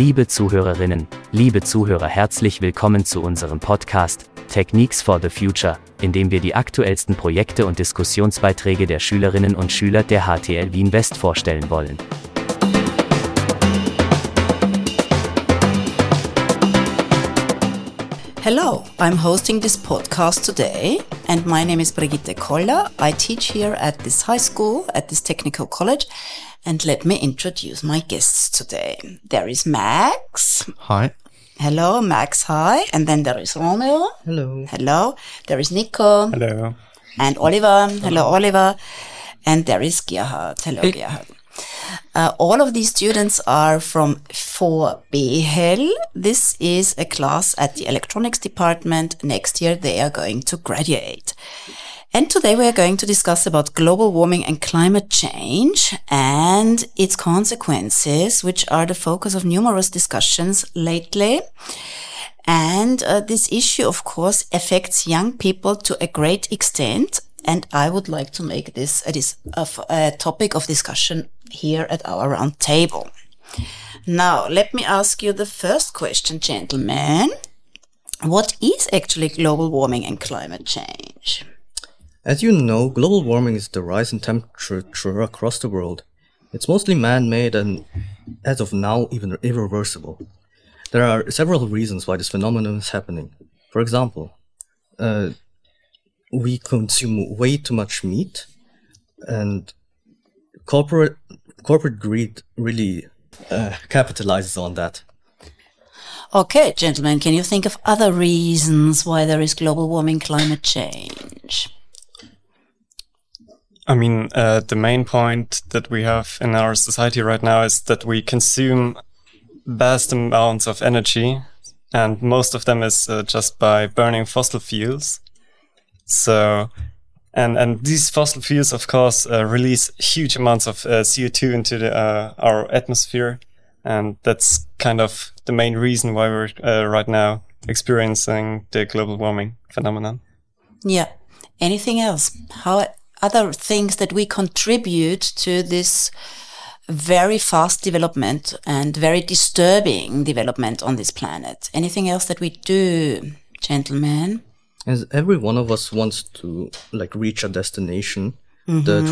Liebe Zuhörerinnen, liebe Zuhörer, herzlich willkommen zu unserem Podcast Techniques for the Future, in dem wir die aktuellsten Projekte und Diskussionsbeiträge der Schülerinnen und Schüler der HTL Wien West vorstellen wollen. Hello, I'm hosting this podcast today, and my name is Brigitte Koller. I teach here at this high school, at this technical college, and let me introduce my guests today. There is Max. Hi. Hello, Max. Hi. And then there is Romeo. Hello. Hello. There is Nico. Hello. And Oliver. Hello, Oliver. And there is Gerhard. Hello, Hey. Gerhard. Uh, all of these students are from 4B Hell. This is a class at the electronics department. Next year they are going to graduate. And today we are going to discuss about global warming and climate change and its consequences, which are the focus of numerous discussions lately. And uh, this issue, of course, affects young people to a great extent. And I would like to make this a, a topic of discussion here at our round table. Now, let me ask you the first question, gentlemen. What is actually global warming and climate change? As you know, global warming is the rise in temperature across the world. It's mostly man-made and, as of now, even irreversible. There are several reasons why this phenomenon is happening. For example, uh, we consume way too much meat, and corporate corporate greed really uh, capitalizes on that. Okay, gentlemen, can you think of other reasons why there is global warming, climate change? I mean, uh, the main point that we have in our society right now is that we consume vast amounts of energy, and most of them is uh, just by burning fossil fuels. So, and and these fossil fuels, of course, uh, release huge amounts of uh, CO2 into the, uh, our atmosphere, and that's kind of the main reason why we're uh, right now experiencing the global warming phenomenon. Yeah. Anything else? How other things that we contribute to this very fast development and very disturbing development on this planet? Anything else that we do, gentlemen? As every one of us wants to like reach a destination, the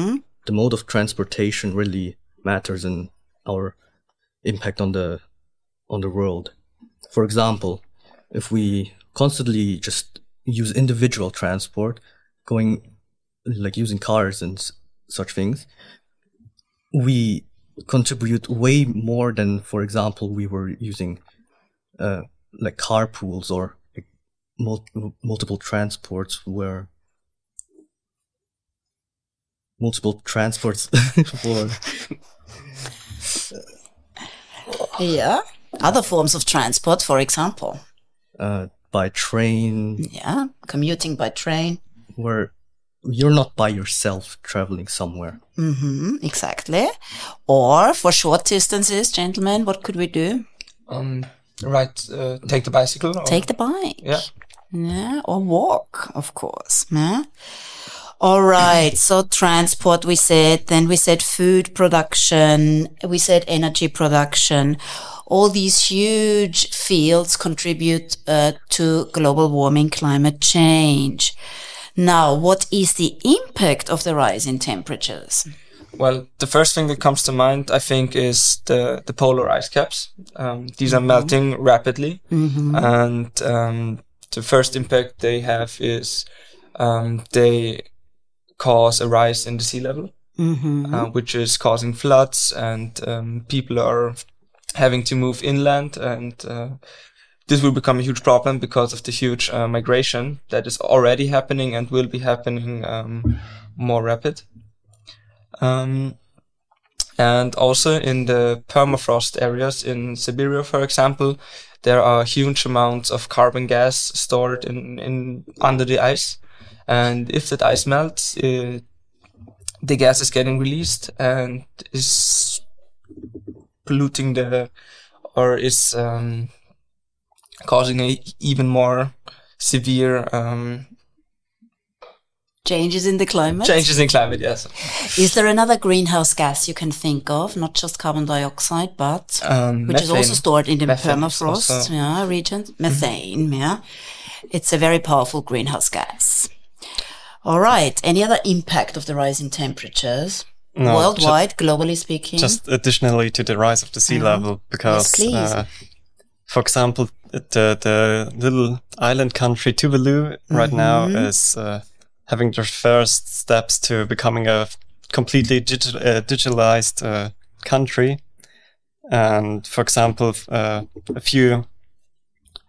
the mode of transportation really matters in our impact on the on the world. For example, if we constantly just use individual transport, going like using cars and s- such things, we contribute way more than, for example, we were using uh, like carpools or mul- multiple transports where multiple transports for Yeah. Other forms of transport, for example. uh, by train Yeah. Commuting by train. where you're not by yourself traveling somewhere. hmm exactly. Or for short distances, gentlemen, what could we do? Um, right, uh, take the bicycle. Or, Take the bike. Yeah. Yeah, or walk, of course. Yeah. All right. So transport, we said, then we said food production, we said energy production. All these huge fields contribute uh, to global warming, climate change. Now, what is the impact of the rise in temperatures? Well, the first thing that comes to mind, I think, is the the polar ice caps. Um, these are melting rapidly, and um, the first impact they have is um, they cause a rise in the sea level, uh, which is causing floods, and um, people are having to move inland, and uh, this will become a huge problem because of the huge uh, migration that is already happening and will be happening um, more rapid. Um, and also in the permafrost areas in Siberia, for example, there are huge amounts of carbon gas stored in, in under the ice. And if that ice melts, uh, the gas is getting released and is polluting the, or is um, causing a even more severe um, Changes in the climate. Changes in climate, yes. Is there another greenhouse gas you can think of, not just carbon dioxide, but Um, which is also stored in the Methane permafrost also- yeah, region? Methane, yeah. It's a very powerful greenhouse gas. All right. Any other impact of the rising temperatures? No, Worldwide, globally speaking? just additionally to the rise of the sea level because please. uh, for example the the little island country Tuvalu right now is uh, having their first steps to becoming a completely uh, digitalized uh, country. And for example uh, a few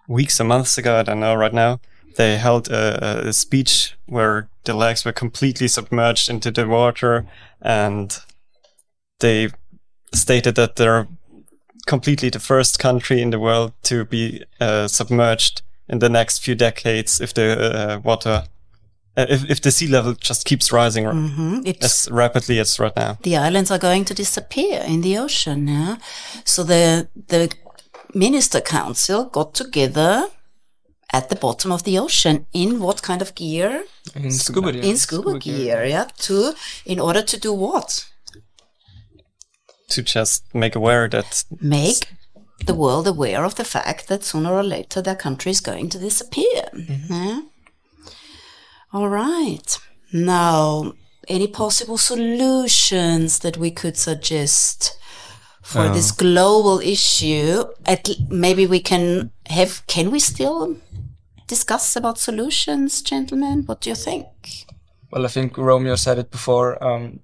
weeks or months ago i don't know right now they held a, a speech where the lakes were completely submerged into the water and they stated that they're completely the first country in the world to be uh, submerged in the next few decades if the uh, water uh, if, if the sea level just keeps rising r- Mhm. It's as rapidly as right now the islands are going to disappear in the ocean. Yeah. So the the minister council got together at the bottom of the ocean in what kind of gear? In scuba gear. In scuba, gear, yeah. To in order to do what? to just make aware that Make the world aware of the fact that sooner or later their country is going to disappear. Yeah. All right. Now, any possible solutions that we could suggest for this global issue? At maybe we can have. Can we still discuss about solutions, gentlemen? What do you think? Well, I think Romeo said it before. Um,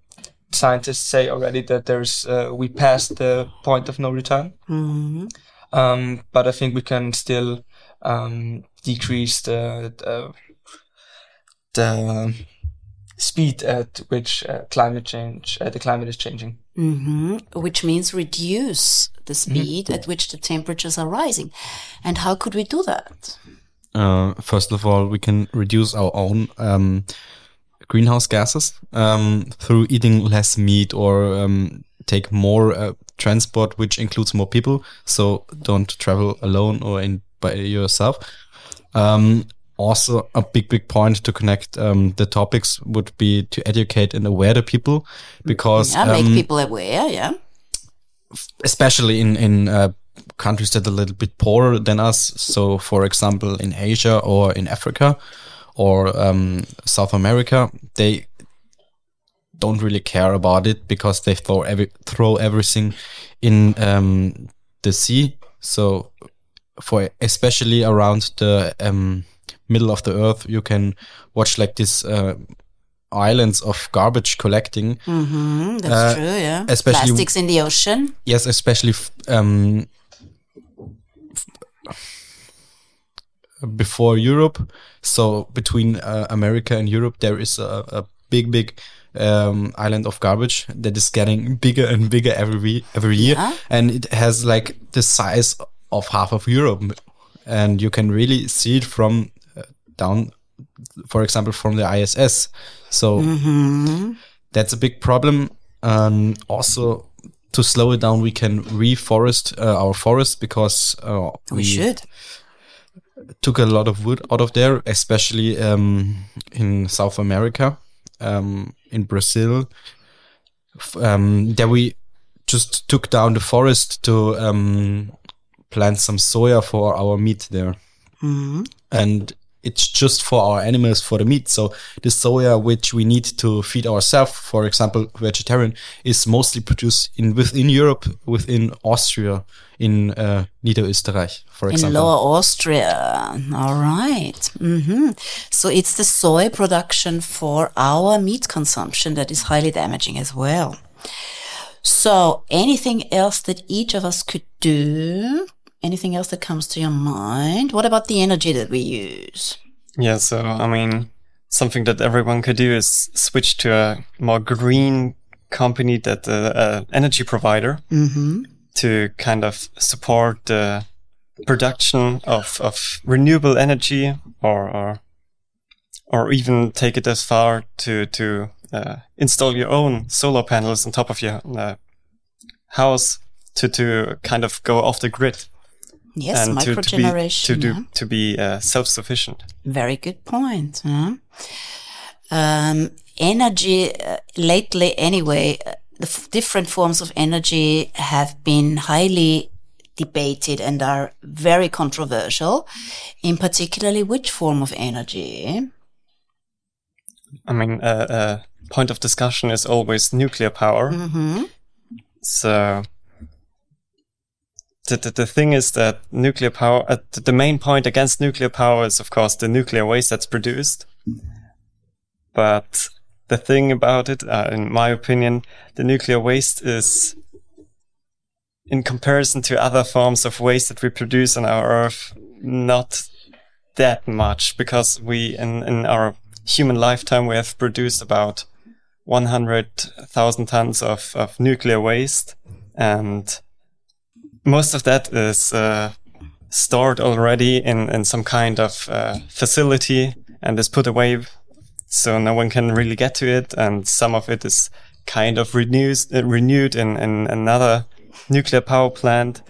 scientists say already that there's uh, we passed the point of no return. Mhm. Um, but I think we can still um, decrease the, the the speed at which uh, climate change uh, the climate is changing. hmm Which means reduce the speed at which the temperatures are rising. And how could we do that? Uh, first of all, we can reduce our own um, greenhouse gases um, through eating less meat or um, take more uh, transport, which includes more people. So don't travel alone or in by yourself. Also, a big, big point to connect um, the topics would be to educate and aware the people, because Yeah, make um, people aware. Yeah. especially in in uh, countries that are a little bit poorer than us. So, for example, in Asia or in Africa or um, South America, they don't really care about it because they throw every throw everything in um, the sea. So, for especially around the um, middle of the earth, you can watch like this. Uh, islands of garbage collecting hmm That's Uh, true. Yeah. especially- Plastics in the ocean. Yes, especially f- um, f- before Europe. So between uh, America and Europe, there is a, a big, big um, island of garbage that is getting bigger and bigger every every year, Yeah. and it has like the size of half of Europe, and you can really see it from uh, down, for example, from the ISS. So that's a big problem. Um, also, to slow it down, we can reforest uh, our forest because uh, We should. took a lot of wood out of there, especially um, in South America, um, in Brazil. Um, there we just took down the forest to um, plant some soya for our meat there, and it's just for our animals for the meat. So the soya which we need to feed ourselves, for example, vegetarian, is mostly produced in within Europe, within Austria, in uh, Niederösterreich, for example. In. Lower Austria. All right. hmm So it's the soy production for our meat consumption that is highly damaging as well. So anything else that each of us could do? Anything else that comes to your mind? What about the energy that we use? Yeah, so I mean, something that everyone could do is switch to a more green company that uh, uh, energy provider Mm-hmm. to kind of support the production of, of renewable energy or, or or even take it as far to to uh, install your own solar panels on top of your uh, house to to kind of go off the grid Yes, and to, to be microgeneration. to do to be uh, self sufficient. Very good point. huh? Um, energy, uh, lately anyway, uh, the f- different forms of energy have been highly debated and are very controversial. In particularly, which form of energy? I mean, a uh, uh, point of discussion is always nuclear power. Mm-hmm. So the, the, the thing is that nuclear power, uh, the main point against nuclear power is, of course, the nuclear waste that's produced. But the thing about it, uh, in my opinion, the nuclear waste is, in comparison to other forms of waste that we produce on our Earth, not that much because we, in, in our human lifetime, we have produced about 100,000 tons of, of nuclear waste and most of that is uh, stored already in, in some kind of uh, facility and is put away so no one can really get to it. And some of it is kind of renewed, uh, renewed in, in another nuclear power plant.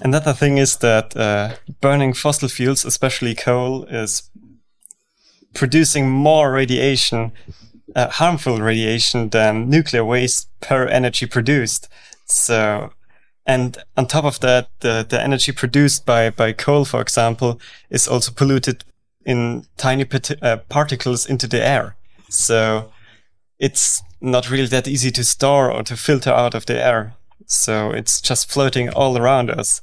Another thing is that uh, burning fossil fuels, especially coal, is producing more radiation, uh, harmful radiation than nuclear waste per energy produced. So and on top of that, the, the energy produced by, by coal, for example, is also polluted in tiny uh, particles into the air. So it's not really that easy to store or to filter out of the air. So it's just floating all around us.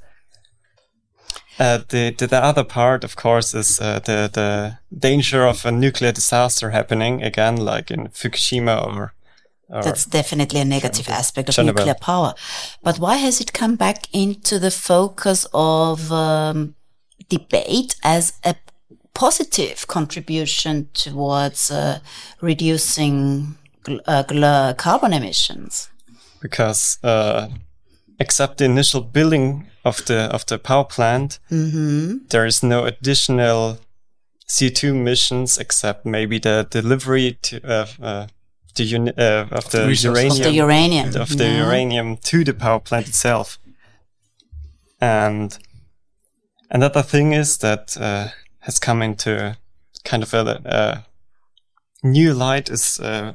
Uh, the, the, the other part, of course, is uh, the the danger of a nuclear disaster happening again, like in Fukushima or that's definitely a negative aspect of nuclear power. But why has it come back into the focus of um, debate as a positive contribution towards uh, reducing uh, carbon emissions? Because uh, except the initial building of the of the power plant, mm -hmm. there is no additional CO2 emissions except maybe the delivery to uh, the uh, of the uranium of the uranium of the yeah. uranium to the power plant itself. And another thing is that uh, has come into kind of a, a new light is uh,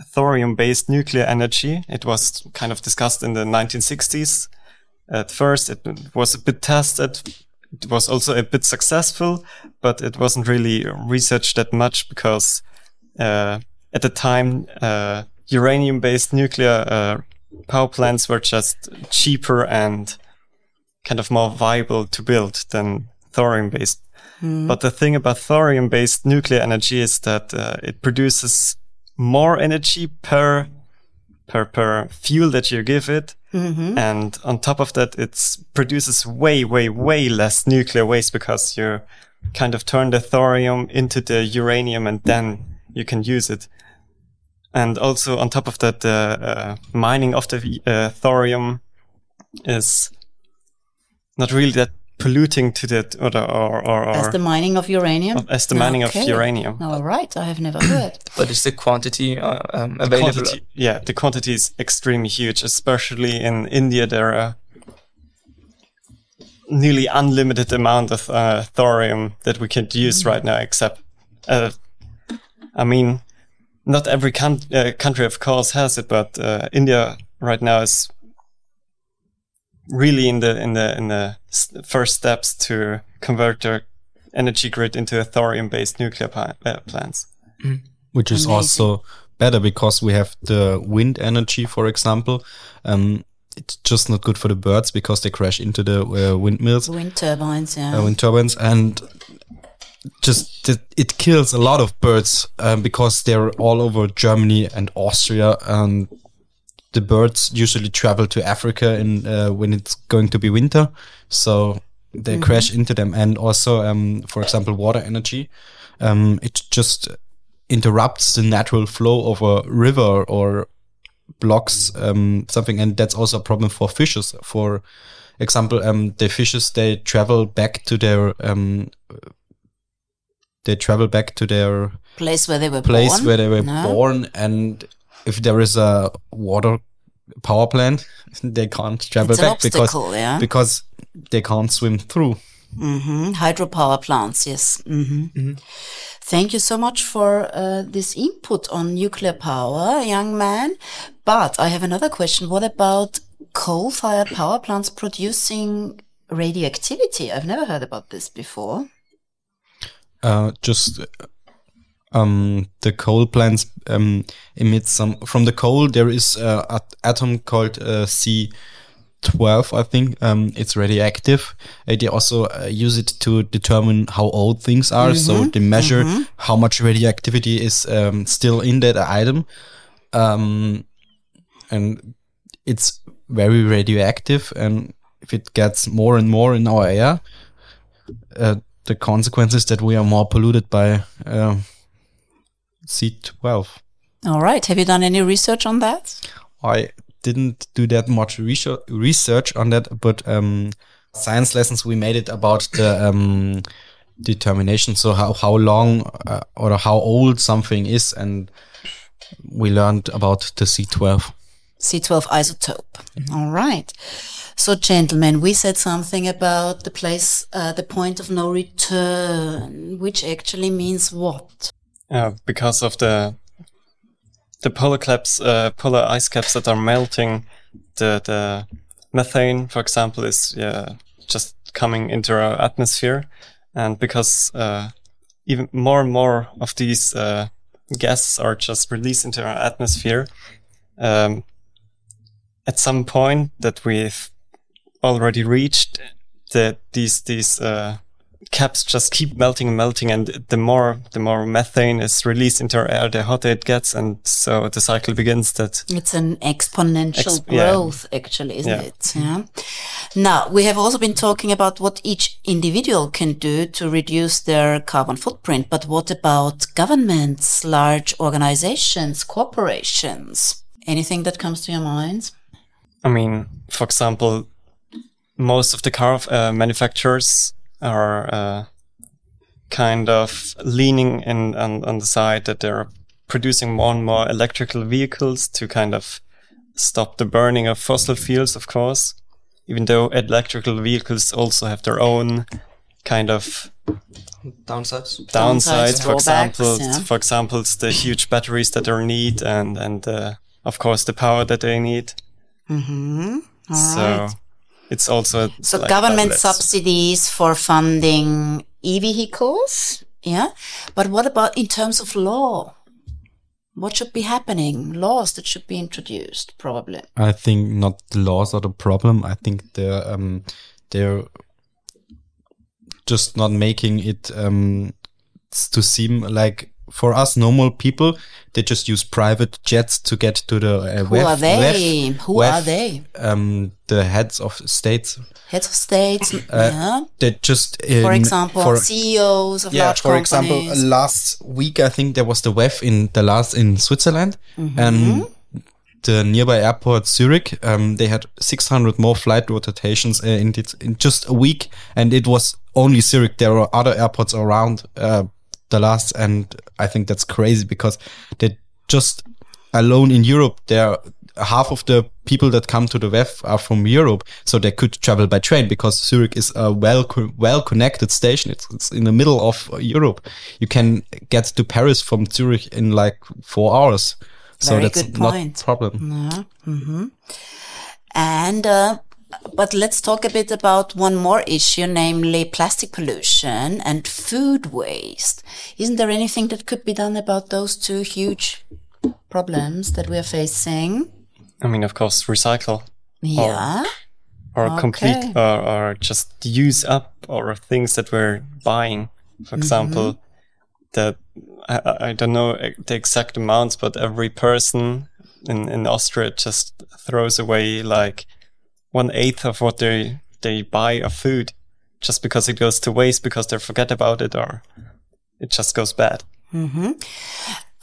thorium-based nuclear energy. It was kind of discussed in the 1960s. At first, it was a bit tested. It was also a bit successful, but it wasn't really researched that much because uh, at the time, uh, uranium based nuclear uh, power plants were just cheaper and kind of more viable to build than thorium based. Mm. But the thing about thorium based nuclear energy is that uh, it produces more energy per per per fuel that you give it. Mm-hmm. And on top of that, it produces way, way, way less nuclear waste because you kind of turn the thorium into the uranium and then you can use it. And also on top of that, the uh, mining of the uh, thorium is not really that polluting to the or, or, or, as the mining of uranium as the mining okay. of uranium all right i have never heard but is the quantity uh, um, available the quantity, yeah the quantity is extremely huge especially in india there are nearly unlimited amount of uh, thorium that we can use mm. right now except uh, i mean not every uh, country, of course, has it, but uh, India right now is really in the in the in the first steps to convert their energy grid into a thorium-based nuclear uh, plants, mm. which is Amazing. also better because we have the wind energy, for example. Um, it's just not good for the birds because they crash into the uh, windmills. Wind turbines, yeah. Uh, wind turbines, and just it kills a lot of birds um, because they're all over Germany and Austria, and the birds usually travel to Africa in uh, when it's going to be winter, so they mm -hmm. crash into them. And also, um, for example, water energy, um, it just interrupts the natural flow of a river or blocks um, something, and that's also a problem for fishes. For example, um, the fishes they travel back to their um, they travel back to their place where they were place born? where they were no. born, and if there is a water power plant, they can't travel back because yeah? because they can't swim through. Mm -hmm. Hydropower plants, yes. Mm -hmm. Mm -hmm. Thank you so much for uh, this input on nuclear power, young man. But I have another question. What about coal-fired power plants producing radioactivity? I've never heard about this before. Uh, just um, the coal plants um, emit some from the coal. There is uh, an atom called uh, C. 12 i think um, it's radioactive uh, they also uh, use it to determine how old things are so they measure how much radioactivity is um, still in that item um, and it's very radioactive and if it gets more and more in our air uh, the consequence is that we are more polluted by uh, C12. All right. Have you done any research on that? I didn't do that much research research on that, but um, science lessons we made it about the um, determination. So how how long uh, or how old something is, and we learned about the C12. C12 isotope. All right. So, gentlemen, we said something about the place, uh, the point of no return, which actually means what? Uh, because of the the polar caps, uh, polar ice caps that are melting, the the methane, for example, is just coming into our atmosphere, and because uh, even more and more of these uh, gases are just released into our atmosphere, um, at some point that we've already reached, that these these uh, caps just keep melting and melting, and the more the more methane is released into our air, the hotter it gets, and so the cycle begins. That It's an exponential Ex- yeah. growth, actually, isn't Yeah. it? Yeah. Now, we have also been talking about what each individual can do to reduce their carbon footprint, but what about governments, large organizations, corporations? Anything that comes to your minds? I mean, for example, most of the car uh, manufacturers are uh, kind of leaning in on, on the side that they're producing more and more electrical vehicles to kind of stop the burning of fossil fuels, of course. Even though electrical vehicles also have their own kind of Downsides. Downsides, downsides. For example, yeah. for example, it's the huge batteries that they need, and and uh, of course the power that they need. Mm-hmm. All so right. it's also So like government double-edged. subsidies for funding e-vehicles. Yeah. But what about in terms of law? What should be happening? Laws that should be introduced, probably. I think not the laws are the problem. I think they're um, they're just not making it um, to seem like for us normal people, they just use private jets to get to the uh, Who are they? Who are they? Um, the heads of states. Heads of states. yeah. They just For example, for- CEOs of yeah, large for companies. example, last week I think there was the WEF in Davos in Switzerland, Mm-hmm. and the nearby airport Zurich. Um, they had 600 more flight rotations uh, in, in just a week, and it was only Zurich. There were other airports around uh, Davos, and I think that's crazy because they just alone in Europe there. Half of the people that come to the WEF are from Europe, so they could travel by train because Zurich is a well well connected station. It's, it's in the middle of Europe. You can get to Paris from Zurich in like four hours. So Very that's good not point. a problem. Yeah. hmm And, uh, but let's talk a bit about one more issue, namely plastic pollution and food waste. Isn't there anything that could be done about those two huge problems that we are facing? I mean, of course, recycle Yeah. or Okay. complete or, or just use up or things that we're buying. For mm-hmm. example, that I, I- I don't know the exact amounts, but every person in, in Austria just throws away like one eighth of what they they buy of food just because it goes to waste because they forget about it or it just goes bad.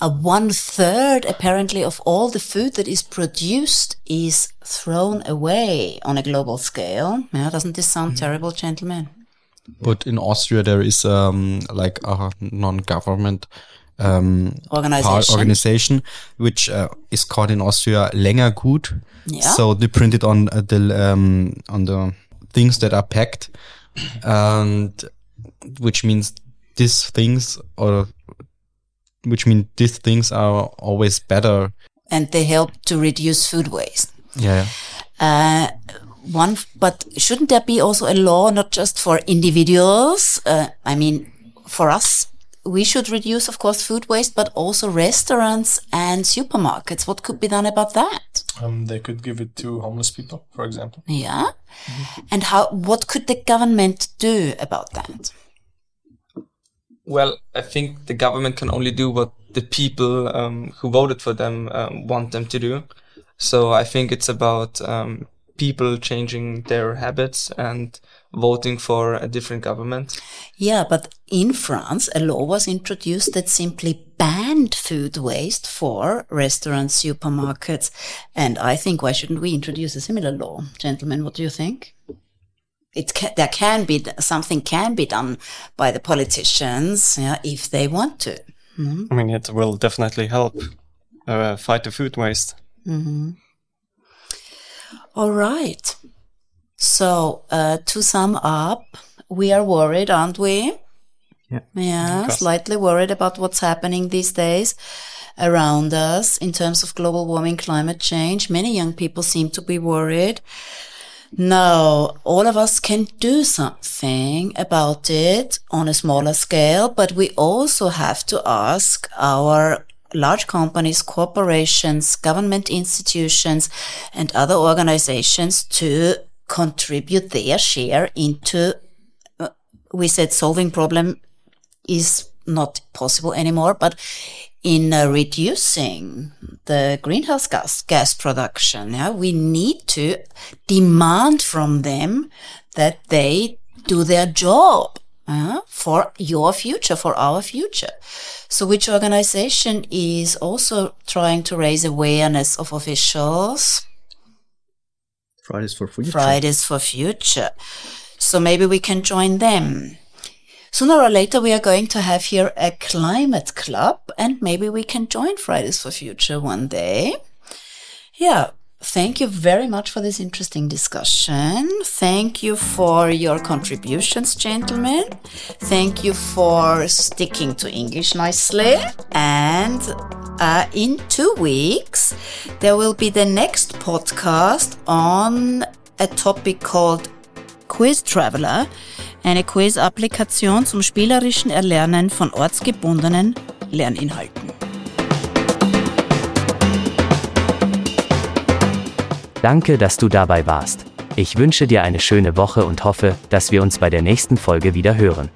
A one third apparently of all the food that is produced is thrown away on a global scale. Yeah, doesn't this sound terrible, gentlemen? But in Austria, there is um, like a non-government um, Organization. organization, which uh, is called in Austria Längergut. Yeah. So they print it on uh, the um, on the things that are packed, and which means these things or which mean these things are always better. And they help to reduce food waste. Yeah. Uh, one, but shouldn't there be also a law not just for individuals? Uh, I mean, for us, we should reduce, of course, food waste, but also restaurants and supermarkets. What could be done about that? Um, they could give it to homeless people, for example. Yeah. And how, what could the government do about that? Well, I think the government can only do what the people um, who voted for them um, want them to do. So I think it's about um, people changing their habits and voting for a different government. Yeah, but in France, a law was introduced that simply banned food waste for restaurants, supermarkets. And I think why shouldn't we introduce a similar law? Gentlemen, what do you think? It can, there can be something can be done by the politicians yeah, if they want to. Mm-hmm. I mean, it will definitely help uh, fight the food waste. Mm-hmm. All right. So, uh, to sum up, we are worried, aren't we? Yeah. Yeah, slightly worried about what's happening these days around us in terms of global warming, climate change. Many young people seem to be worried. Now, all of us can do something about it on a smaller scale, but we also have to ask our large companies, corporations, government institutions, and other organizations to contribute their share into uh, we said solving problem is not possible anymore but in uh, reducing the greenhouse gas gas production yeah, we need to demand from them that they do their job uh, for your future for our future. So which organization is also trying to raise awareness of officials Fridays for Future. Fridays for Future. So maybe we can join them. Sooner or later, we are going to have here a climate club and maybe we can join Fridays for Future one day. Yeah. Thank you very much for this interesting discussion. Thank you for your contributions, gentlemen. Thank you for sticking to English nicely. And uh, in two weeks, there will be the next podcast on a topic called Quiz Traveler, eine Quiz-Applikation zum spielerischen Erlernen von ortsgebundenen Lerninhalten. Danke, dass du dabei warst. Ich wünsche dir eine schöne Woche und hoffe, dass wir uns bei der nächsten Folge wieder hören.